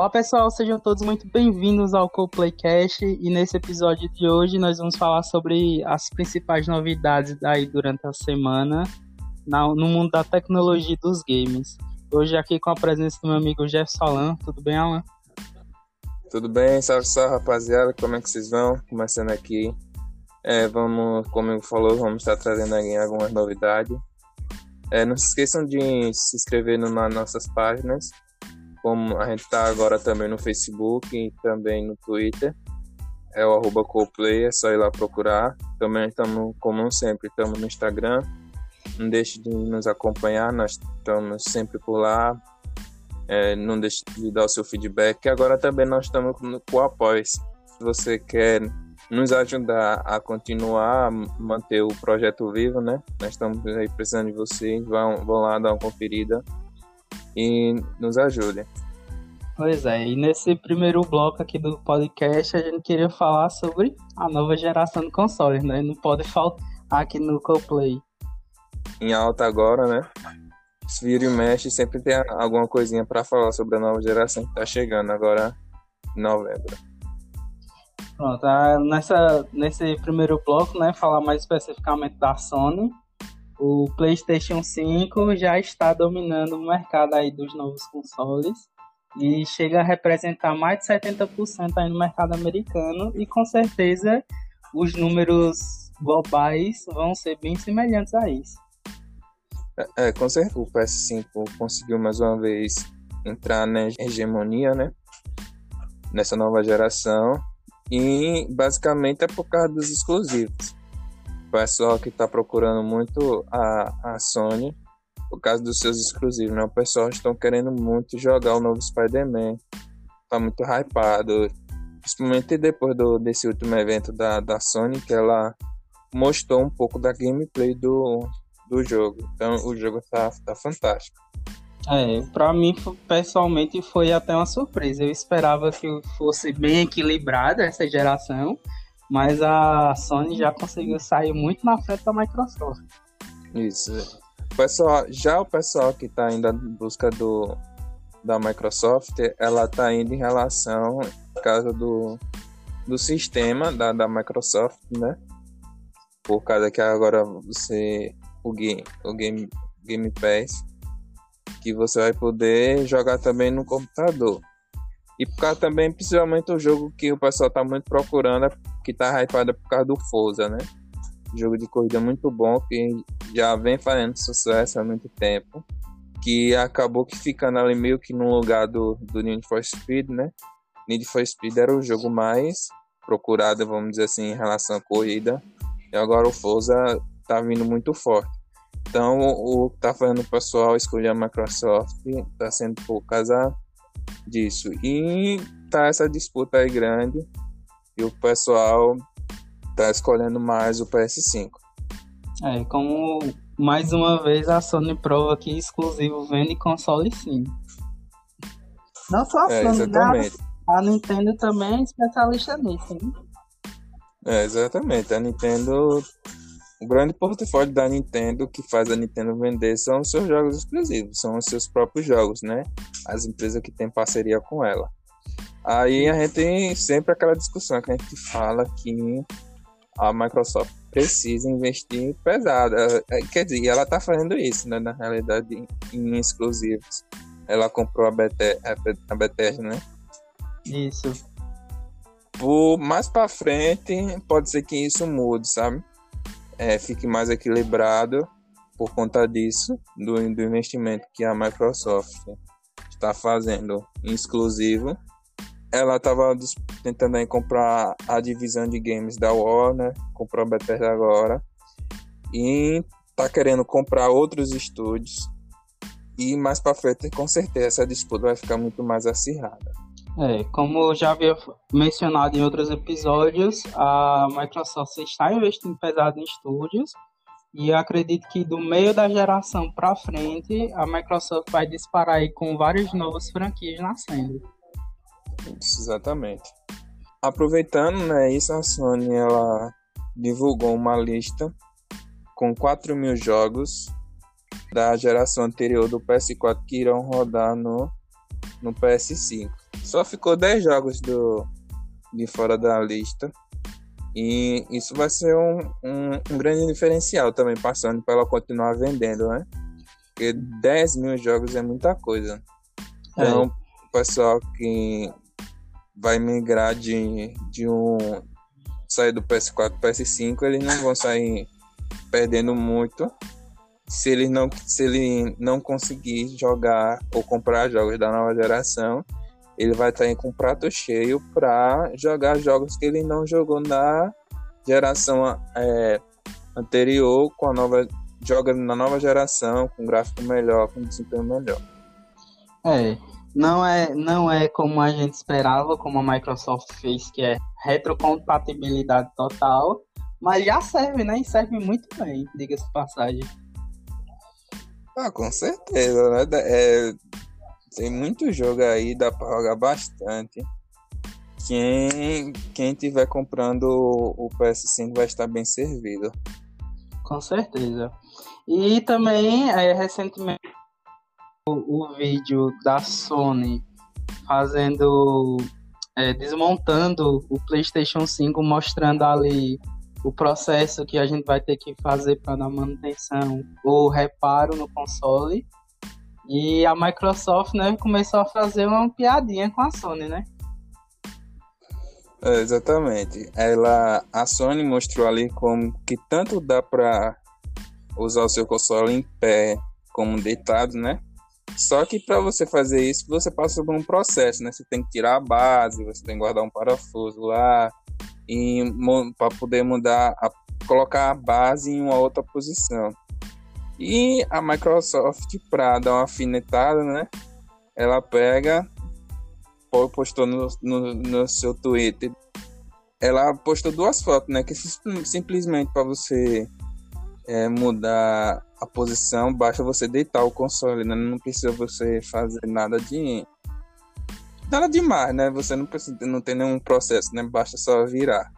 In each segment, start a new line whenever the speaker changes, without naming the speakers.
Olá pessoal, sejam todos muito bem-vindos ao CoPlaycast e nesse episódio de hoje nós vamos falar sobre as principais novidades aí durante a semana no mundo da tecnologia dos games. Hoje aqui com a presença do meu amigo Jeff Solan. Tudo bem, Alan?
Tudo bem, salve, salve rapaziada, como é que vocês vão? Começando aqui, é, vamos, como eu falou, vamos estar trazendo aí algumas novidades. É, não se esqueçam de se inscrever nas nossas páginas, como a gente está agora também no Facebook e também no Twitter. É o arroba Coplay, é só ir lá procurar. Também estamos, como sempre, estamos no Instagram. Não deixe de nos acompanhar, nós estamos sempre por lá. É, não deixe de dar o seu feedback. Agora também nós estamos com o apoio. Se você quer nos ajudar a continuar a manter o projeto vivo, né? Nós estamos aí precisando de vocês. Vão, vão lá dar uma conferida e nos ajudem.
Pois é, e nesse primeiro bloco aqui do podcast a gente queria falar sobre a nova geração de consoles, né? Não pode faltar aqui no CoPlay.
Em alta agora, né? Se vira e mexe, sempre tem alguma coisinha para falar sobre a nova geração que tá chegando agora em novembro.
Pronto, ah, nessa, nesse primeiro bloco, né, falar mais especificamente da Sony, o PlayStation 5 já está dominando o mercado aí dos novos consoles e chega a representar mais de 70% aí no mercado americano e com certeza os números globais vão ser bem semelhantes a isso.
É, é com certeza o PS5 conseguiu mais uma vez entrar na hegemonia, né? Nessa nova geração e basicamente é por causa dos exclusivos pessoal que está procurando muito a, a Sony por causa dos seus exclusivos, né? O pessoal estão querendo muito jogar o novo Spider-Man. Tá muito hypado. Principalmente depois do, desse último evento da, da Sony, que ela mostrou um pouco da gameplay do, do jogo. Então o jogo tá, tá fantástico.
É, pra mim, pessoalmente, foi até uma surpresa. Eu esperava que fosse bem equilibrada essa geração mas a Sony já conseguiu sair muito na frente da Microsoft.
Isso. pessoal, já o pessoal que está indo em busca do, da Microsoft, ela está indo em relação, por causa do, do sistema da, da Microsoft, né? Por causa que agora você, o Game, o Game, Game Pass, que você vai poder jogar também no computador. E por causa também, principalmente o jogo que o pessoal tá muito procurando, que tá hypado por causa do Forza, né? Jogo de corrida muito bom, que já vem fazendo sucesso há muito tempo. Que acabou que ficando ali meio que no lugar do, do Need for Speed, né? Need for Speed era o jogo mais procurado, vamos dizer assim, em relação à corrida. E agora o Forza tá vindo muito forte. Então, o que tá fazendo o pessoal escolher a Microsoft tá sendo por causa disso. E tá essa disputa aí grande e o pessoal tá escolhendo mais o PS5.
É, como mais uma vez a Sony prova que exclusivo vende console sim. Não só a é, Sony, exatamente. a Nintendo também é especialista nisso, hein?
É, exatamente. A Nintendo o grande portfólio da Nintendo que faz a Nintendo vender são os seus jogos exclusivos, são os seus próprios jogos, né? As empresas que têm parceria com ela. Aí a gente tem sempre aquela discussão que a gente fala que a Microsoft precisa investir pesado. É, quer dizer, ela está fazendo isso, né? Na realidade, em exclusivos. Ela comprou a, Bethesda, a Bethesda né?
Isso.
Por mais para frente, pode ser que isso mude, sabe? é, fique mais equilibrado por conta disso, do, do investimento que a Microsoft está fazendo em exclusivo. Ela estava tentando comprar a divisão de games da Warner, comprou a Bethesda agora, e está querendo comprar outros estúdios. E mais para frente, com certeza, essa disputa vai ficar muito mais acirrada.
É, como já havia mencionado em outros episódios, a Microsoft está investindo pesado em estúdios e acredito que do meio da geração para frente a Microsoft vai disparar aí com várias novas franquias nascendo.
Isso, exatamente. Aproveitando né, isso, a Sony ela divulgou uma lista com 4 mil jogos da geração anterior do PS4 que irão rodar no, no PS5 só ficou 10 jogos do, de fora da lista. E isso vai ser um, um, um grande diferencial também, passando para ela continuar vendendo, né? Porque 10 mil jogos é muita coisa. Então, é. o pessoal que vai migrar de, de um. sair do PS4 para PS5, eles não vão sair perdendo muito se ele não se ele não conseguir jogar ou comprar jogos da nova geração ele vai estar com um prato cheio para jogar jogos que ele não jogou na geração é, anterior com a nova joga na nova geração com gráfico melhor com desempenho melhor
é não é não é como a gente esperava como a Microsoft fez que é retrocompatibilidade total mas já serve né e serve muito bem diga-se de passagem
ah com certeza né é tem muito jogo aí, dá pra jogar bastante. Quem, quem tiver comprando o PS5 vai estar bem servido.
Com certeza. E também, é, recentemente, o, vídeo da Sony fazendo, é, desmontando o PlayStation 5, mostrando ali o processo que a gente vai ter que fazer para dar manutenção ou reparo no console. E a Microsoft, né, começou a fazer uma piadinha com a Sony, né?
É, exatamente. Ela, a Sony mostrou ali como que tanto dá para usar o seu console em pé como deitado, né? Só que para você fazer isso, você passa por um processo, né? Você tem que tirar a base, você tem que guardar um parafuso lá e para poder mudar, a, colocar a base em uma outra posição. E a Microsoft, para dar uma afinetada, né? Ela pega, postou no, no, no seu Twitter, ela postou duas fotos, né? Que simplesmente para você é, mudar a posição, basta você deitar o console, né? Não precisa você fazer nada de nada demais, né? Você não precisa, não tem nenhum processo, né? Basta só virar.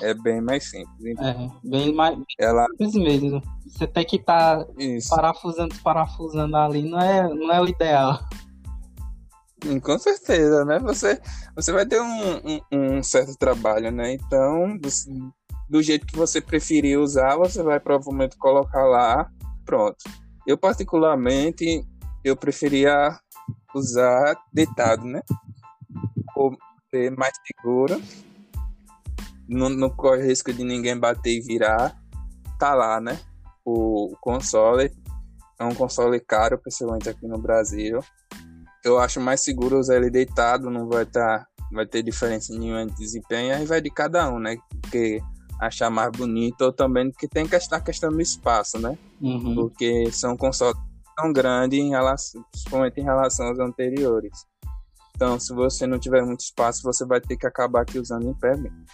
É bem mais simples.
Então, é, bem mais ela... simples mesmo. Você tem que estar tá parafusando, parafusando ali, não é, não é o ideal.
Hum, com certeza, né? Você, você vai ter um, um, um certo trabalho, né? Então, do jeito que você preferir usar, você vai provavelmente colocar lá, pronto. Eu, particularmente, eu preferia usar deitado, né? Ou ser mais seguro não, não corre risco de ninguém bater e virar, tá lá, né? O, o console é um console caro, principalmente aqui no Brasil. Eu acho mais seguro usar ele deitado, não vai estar, tá, vai ter diferença nenhuma de desempenho, aí vai de cada um, né? Porque achar mais bonito ou também que tem que estar questão do espaço, né? Uhum. Porque são consoles tão grandes em relação, principalmente em relação aos anteriores. Então, se você não tiver muito espaço, você vai ter que acabar aqui usando em pé mesmo.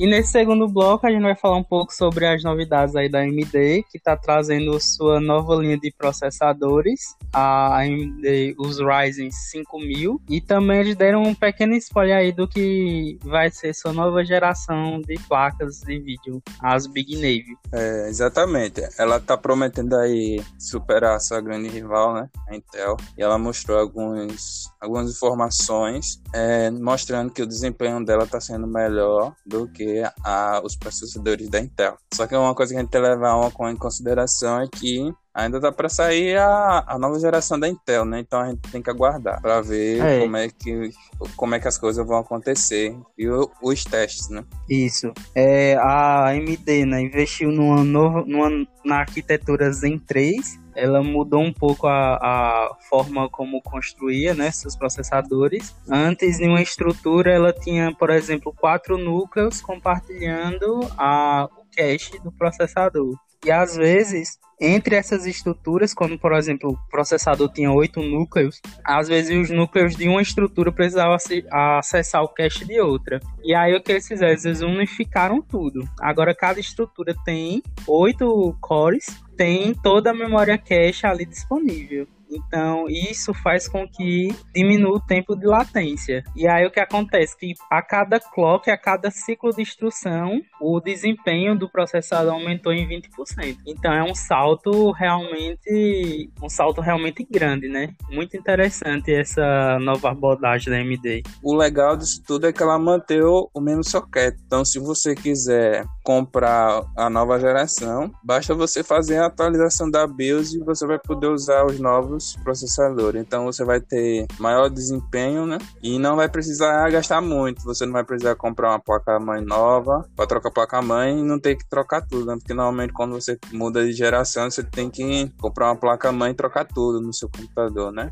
E nesse segundo bloco a gente vai falar um pouco sobre as novidades aí da AMD, que está trazendo sua nova linha de processadores, a AMD, os Ryzen 5000, e também eles deram um pequeno spoiler aí do que vai ser sua nova geração de placas de vídeo, as Big Navy.
É, exatamente. Ela está prometendo aí superar sua grande rival, né, a Intel, e ela mostrou alguns, algumas informações é, mostrando que o desempenho dela está sendo melhor do que a, os processadores da Intel. Só que uma coisa que a gente tem que levar uma, em consideração é que ainda dá para sair a, a nova geração da Intel, né? Então a gente tem que aguardar para ver é. como é que como é que as coisas vão acontecer e o, os testes, né?
Isso. É, a AMD, né, investiu numa nova numa, na arquitetura Zen 3 ela mudou um pouco a, a forma como construía né, seus processadores. Antes, em uma estrutura, ela tinha, por exemplo, quatro núcleos compartilhando a, o cache do processador. E às vezes entre essas estruturas, quando, por exemplo, o processador tinha oito núcleos, às vezes os núcleos de uma estrutura precisavam acessar o cache de outra. E aí o que eles fizeram? Eles unificaram tudo. Agora cada estrutura tem oito cores, tem toda a memória cache ali disponível. Então, isso faz com que diminua o tempo de latência. E aí o que acontece? Que a cada clock, a cada ciclo de instrução, o desempenho do processador aumentou em 20%. Então é um salto realmente um salto realmente grande, né? Muito interessante essa nova abordagem da AMD.
O legal disso tudo é que ela manteve o mesmo socket. Então, se você quiser comprar a nova geração, basta você fazer a atualização da BIOS e você vai poder usar os novos processadores. Então, você vai ter maior desempenho, né? E não vai precisar gastar muito. Você não vai precisar comprar uma placa-mãe nova para trocar placa-mãe e não ter que trocar tudo, né? Porque normalmente quando você muda de geração, você tem que comprar uma placa-mãe e trocar tudo no seu computador, né?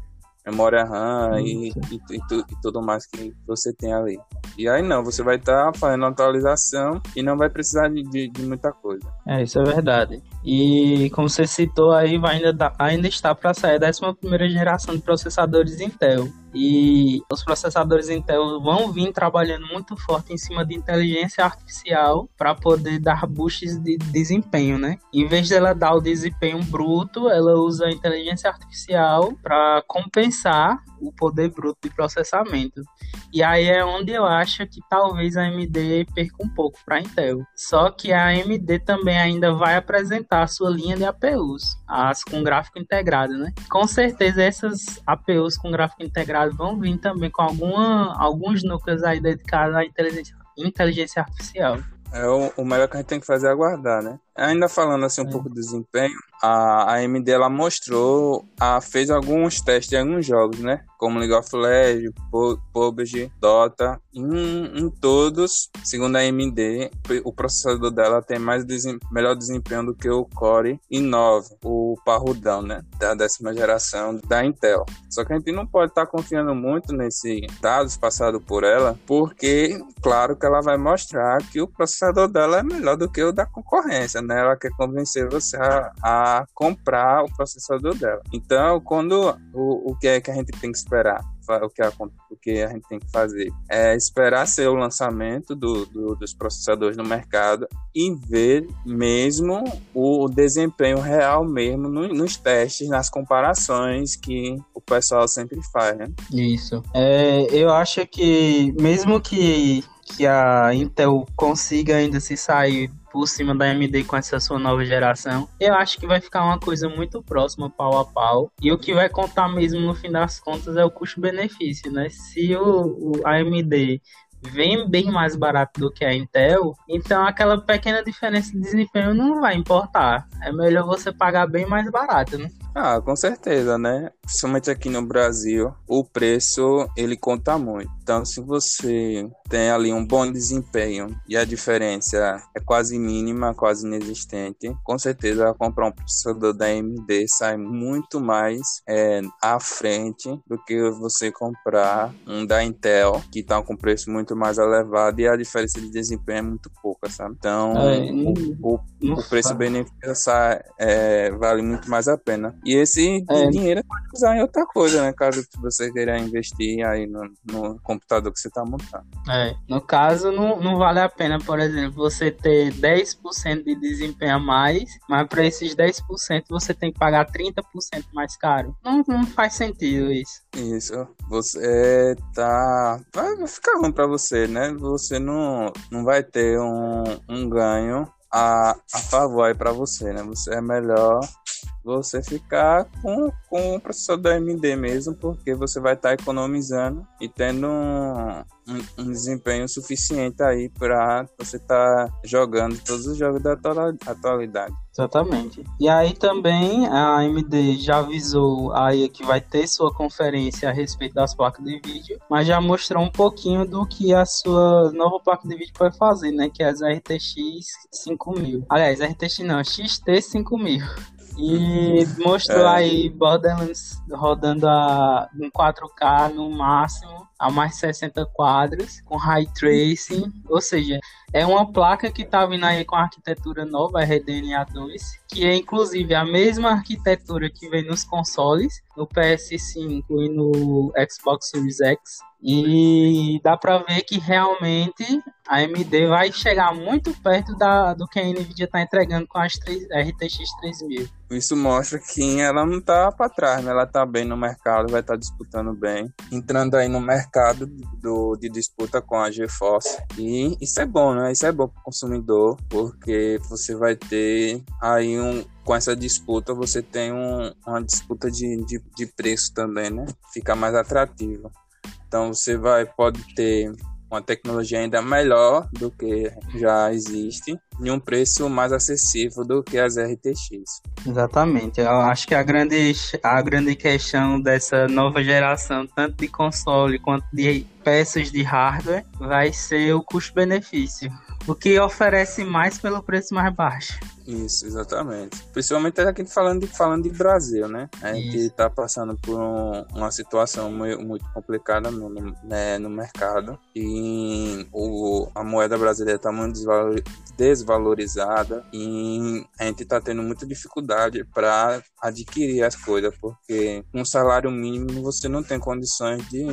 Memória RAM e, e, e, e, tudo mais que você tem ali. E aí não, você vai estar tá fazendo atualização e não vai precisar de, de, de, muita coisa.
É, isso é verdade. E como você citou aí, vai ainda, ainda está para sair a 11 geração de processadores Intel. E os processadores Intel vão vir trabalhando muito forte em cima de inteligência artificial para poder dar boosts de desempenho, né? Em vez dela dar o desempenho bruto, ela usa a inteligência artificial para compensar o poder bruto de processamento. E aí é onde eu acho que talvez a AMD perca um pouco para a Intel. Só que a AMD também ainda vai apresentar a sua linha de APUs, as com gráfico integrado, né? Com certeza essas APUs com gráfico integrado vão vir também com alguma, alguns núcleos aí dedicados à inteligência, inteligência artificial.
É o, o melhor que a gente tem que fazer é aguardar, né? Ainda falando assim um é. pouco do desempenho, a AMD ela mostrou, a, fez alguns testes em alguns jogos, né? Como League of Legends, PUBG, Dota. Em, em, todos, segundo a AMD, o processador dela tem mais desem, melhor desempenho do que o Core i9, o parrudão, né? Da décima geração da Intel. Só que a gente não pode estar tá confiando muito nesses dados passados por ela, porque, claro que ela vai mostrar que o processador dela é melhor do que o da concorrência, né? Ela quer convencer você a, a comprar o processador dela. Então, quando o, o que é que a gente tem que esperar? o que, a, o que a gente tem que fazer é esperar ser o lançamento do, do, dos processadores no mercado e ver mesmo o desempenho real mesmo no, nos testes, nas comparações que o pessoal sempre faz, né?
Isso. É, eu acho que mesmo que que a Intel consiga ainda se sair por cima da AMD com essa sua nova geração. Eu acho que vai ficar uma coisa muito próxima, pau a pau. E o que vai contar mesmo no fim das contas é o custo-benefício, né? Se o, o AMD vem bem mais barato do que a Intel, então aquela pequena diferença de desempenho não vai importar. É melhor você pagar bem mais barato, né?
Ah, com certeza, né? Principalmente aqui no Brasil, o preço ele conta muito. Então, se você tem ali um bom desempenho e a diferença é quase mínima, quase inexistente, com certeza comprar um processador da AMD sai muito mais é, à frente do que você comprar um da Intel, que está com preço muito mais elevado e a diferença de desempenho é muito pouca, sabe? Então, é, o, o, o preço-benefício é, vale muito mais a pena. E esse é. dinheiro pode usar em outra coisa, né? Caso você queira investir aí no, no computador que você está montando.
É, no caso, não, não vale a pena, por exemplo, você ter 10% de desempenho a mais, mas para esses 10% você tem que pagar 30% mais caro. Não, não faz sentido isso.
Isso. Você tá. Vai ficar ruim para você, né? Você não, não vai ter um, um ganho a, a favor aí para você, né? Você é melhor você ficar com, com o processador AMD mesmo, porque você vai estar tá economizando e tendo um, um, um, desempenho suficiente aí para você estar tá jogando todos os jogos da atualidade.
Exatamente. E aí também a AMD já avisou aí que vai ter sua conferência a respeito das placas de vídeo, mas já mostrou um pouquinho do que a sua nova placa de vídeo vai fazer, né? Que é as RTX 5000. Aliás, RTX não, XT 5000. E mostrou é. aí Borderlands rodando a, em 4K no máximo, a mais 60 quadros, com ray tracing, ou seja, é uma placa que está vindo aí com a arquitetura nova, a RDNA 2, que é inclusive a mesma arquitetura que vem nos consoles, no PS5 e no Xbox Series X. E dá para ver que realmente a AMD vai chegar muito perto da, do que a Nvidia está entregando com as 3, RTX 3000.
Isso mostra que ela não está para trás, né? ela está bem no mercado, vai estar tá disputando bem, entrando aí no mercado do, de disputa com a GeForce. E isso é bom, né? Isso é bom para o consumidor, porque você vai ter aí um, com essa disputa você tem um, uma disputa de, de, de, preço também, né? Fica mais atrativa. Então você vai pode ter uma tecnologia ainda melhor do que já existe e um preço mais acessível do que as RTX.
Exatamente. Eu acho que a grande, a grande questão dessa nova geração, tanto de console quanto de peças de hardware, vai ser o custo-benefício. O que oferece mais pelo preço mais baixo.
Isso, exatamente. Principalmente aqui falando de, falando de Brasil, né? A gente está passando por um, uma situação muito, muito complicada no, né, no mercado e o, a moeda brasileira está muito desvalorizada e a gente está tendo muita dificuldade para adquirir as coisas, porque um salário mínimo você não tem condições de,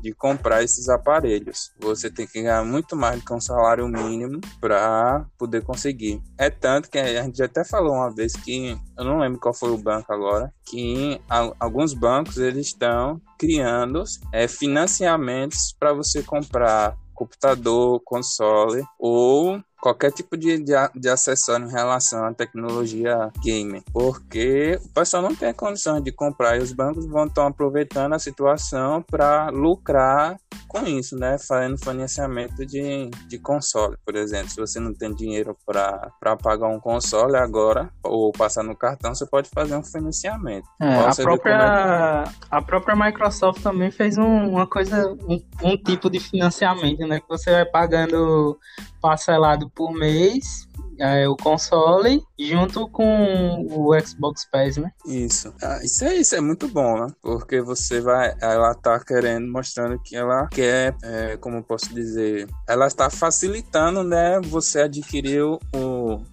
de comprar esses aparelhos. Você tem que ganhar muito mais do que um salário mínimo para poder conseguir. É tanto que a gente até falou uma vez que eu não lembro qual foi o banco agora, que alguns bancos eles estão criando é, financiamentos para você comprar computador, console ou qualquer tipo de, de, de, acessório em relação à tecnologia gamer, porque o pessoal não tem condições de comprar e os bancos vão estar aproveitando a situação para lucrar com isso, né? Fazendo financiamento de, de console, por exemplo. Se você não tem dinheiro para pagar um console agora ou passar no cartão, você pode fazer um financiamento.
É, a, própria, é a própria Microsoft também fez um, uma coisa, um, um tipo de financiamento, né? Que você vai pagando parcelado por mês é, o console junto com o Xbox Pass, né?
Isso. Ah, isso, é, isso é muito bom, né? Porque você vai. Ela tá querendo, mostrando que ela quer, é, como posso dizer, ela está facilitando, né? Você adquirir o,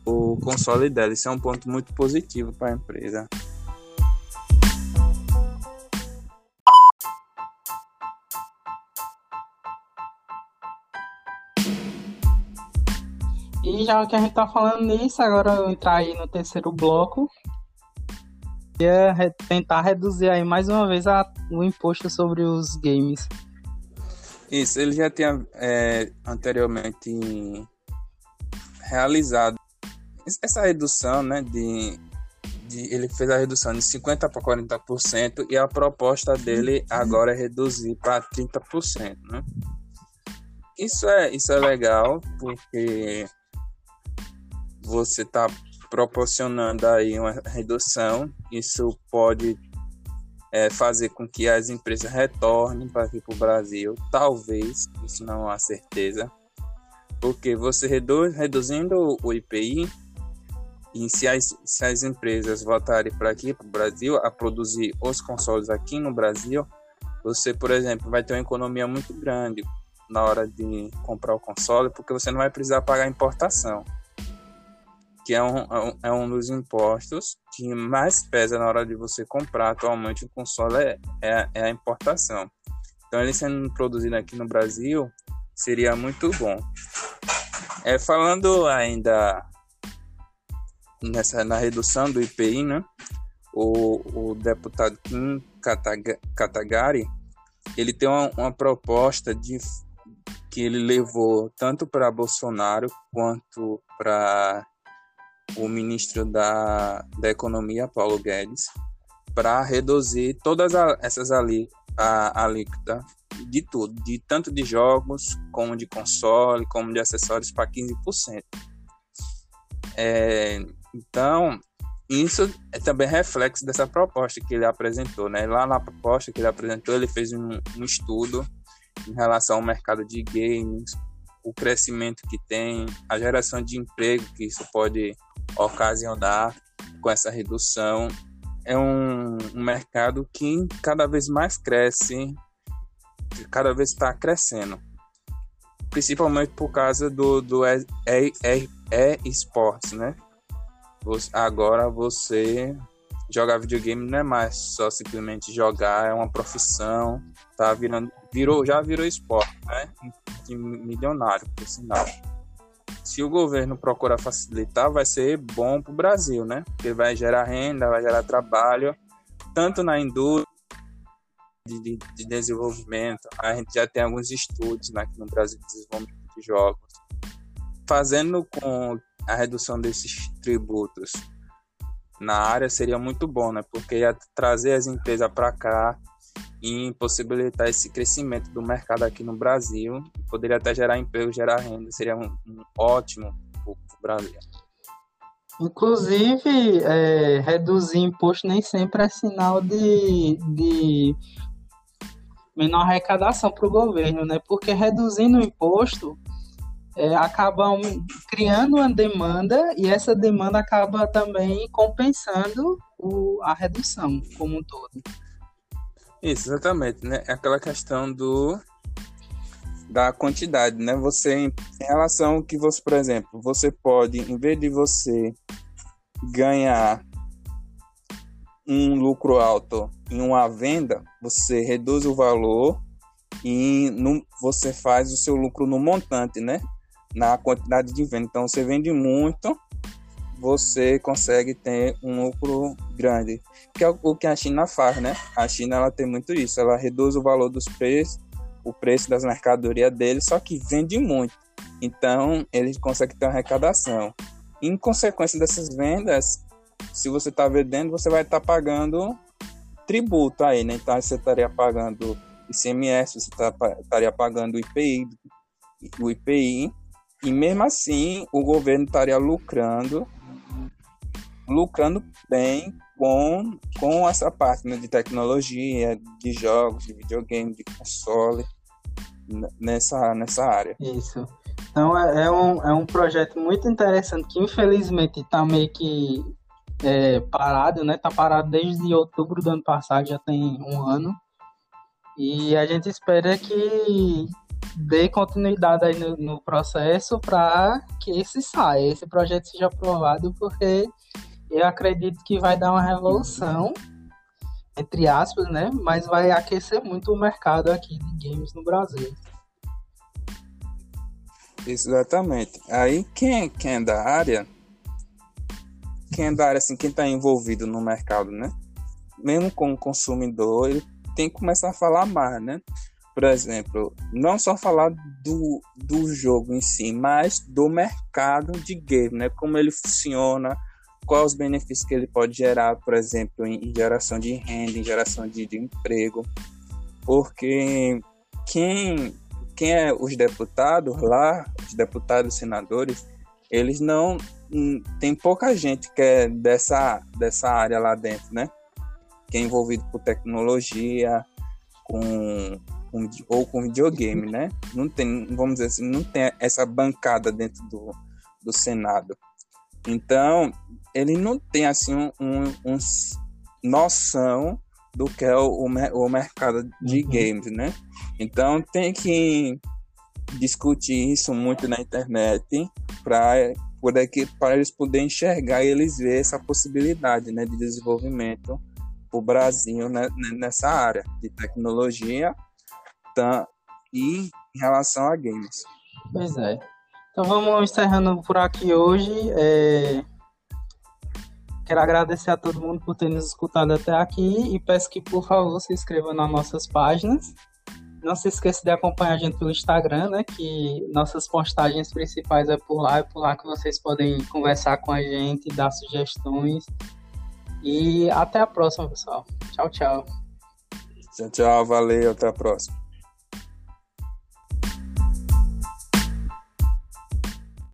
o console dela. Isso é um ponto muito positivo para a empresa.
E já que a gente tá falando nisso, agora eu entrar aí no terceiro bloco. Ia tentar reduzir aí mais uma vez a, o imposto sobre os games.
Isso, ele já tinha é, anteriormente realizado essa redução, né, de, de, ele fez a redução de 50 para 40% e a proposta dele agora é reduzir para 30%, né? Isso é, isso é legal porque você está proporcionando aí uma redução, isso pode é, fazer com que as empresas retornem para aqui para o Brasil, talvez, isso não há certeza, porque você reduz, reduzindo o IPI, e se as, se as empresas voltarem para aqui para o Brasil a produzir os consoles aqui no Brasil, você, por exemplo, vai ter uma economia muito grande na hora de comprar o console, porque você não vai precisar pagar importação que é, é um, é um dos impostos que mais pesa na hora de você comprar atualmente um console é, é, é a importação. Então, ele sendo produzido aqui no Brasil seria muito bom. É, falando ainda nessa, na redução do IPI, né? O, o deputado Kim Katagari ele tem uma, uma proposta de que ele levou tanto para Bolsonaro quanto para o ministro da, da Economia, Paulo Guedes, para reduzir todas a, essas ali, a, alíquota de tudo, de tanto de jogos, como de console, como de acessórios, para 15%. É, então, isso é também reflexo dessa proposta que ele apresentou. Né? Lá na proposta que ele apresentou, ele fez um, um estudo em relação ao mercado de games, o crescimento que tem, a geração de emprego que isso pode ocasionar com essa redução. É um, um mercado que cada vez mais cresce, cada vez está crescendo. principalmente por causa do, do e-sports, né? Agora você jogar videogame não é mais só simplesmente jogar, é uma profissão, tá virando, virou, já virou esporte, né? Milionário, por sinal. Se o governo procurar facilitar, vai ser bom para o Brasil, né? Porque vai gerar renda, vai gerar trabalho, tanto na indústria de, de, de desenvolvimento. A gente já tem alguns estudos né, aqui no Brasil de desenvolvimento de jogos. Fazendo com a redução desses tributos na área seria muito bom, né? Porque ia trazer as empresas para cá e possibilitar esse crescimento do mercado aqui no Brasil. Poderia até gerar emprego, gerar renda, seria um, um ótimo para o Brasil.
Inclusive, é, reduzir imposto nem sempre é sinal de, de menor arrecadação para o governo, né? Porque reduzindo o imposto, é, acabam criando uma demanda e essa demanda acaba também compensando o, a redução como um todo.
Isso, exatamente, né? É aquela questão do da quantidade, né? Você em relação que você, por exemplo, você pode, em vez de você ganhar um lucro alto em uma venda, você reduz o valor e no, você faz o seu lucro no montante, né? Na quantidade de venda. Então, você vende muito, você consegue ter um lucro grande, que é o que a China faz, né? A China ela tem muito isso, ela reduz o valor dos preços, o preço das mercadorias dele, só que vende muito. Então, eles conseguem ter uma arrecadação. Em consequência dessas vendas, se você está vendendo, você vai estar tá pagando tributo aí, né? Então você estaria pagando ICMS, você tá, estaria pagando IPI, o IPI, e mesmo assim o governo estaria lucrando, lucrando bem com, com essa parte né, de tecnologia, de jogos, de videogame, de console, nessa, nessa área.
Isso. Então é, é, um, é um projeto muito interessante que infelizmente está meio que é, parado, né? Tá parado desde outubro do ano passado, já tem um ano. E a gente espera que dê continuidade aí no, no processo para que esse saia, esse projeto seja aprovado, porque eu acredito que vai dar uma revolução, entre aspas, né? Mas vai aquecer muito o mercado aqui de games no Brasil.
Exatamente. Aí quem, quem é da área quem é da área, assim, quem está envolvido no mercado, né? Mesmo como consumidor, ele tem que começar a falar mais, né? Por exemplo, não só falar do, do jogo em si, mas do mercado de game, né? Como ele funciona, quais os benefícios que ele pode gerar, por exemplo, em, geração de renda, em geração de, de emprego. Porque quem, quem é os deputados lá, os deputados senadores, eles não Hum, tem pouca gente que é dessa, dessa área lá dentro, né? Que é envolvido com tecnologia, com, com, ou com videogame, né? Não tem, vamos dizer assim, não tem essa bancada dentro do, do Senado. Então, ele não tem assim um, um, um noção do que é o, o mercado de uhum. games, né? Então tem que discutir isso muito na internet para poder que para eles poderem enxergar e eles ver essa possibilidade né, de desenvolvimento para o Brasil né, nessa área de tecnologia tá, e em relação a games.
Pois é. Então vamos encerrando por aqui hoje. É... Quero agradecer a todo mundo por ter nos escutado até aqui e peço que, por favor, se inscreva nas nossas páginas não se esqueça de acompanhar a gente pelo Instagram, né? Que nossas postagens principais é por lá, é por lá que vocês podem conversar com a gente, dar sugestões. E até a próxima, pessoal. Tchau, tchau.
Tchau, tchau. Valeu. Até a próxima.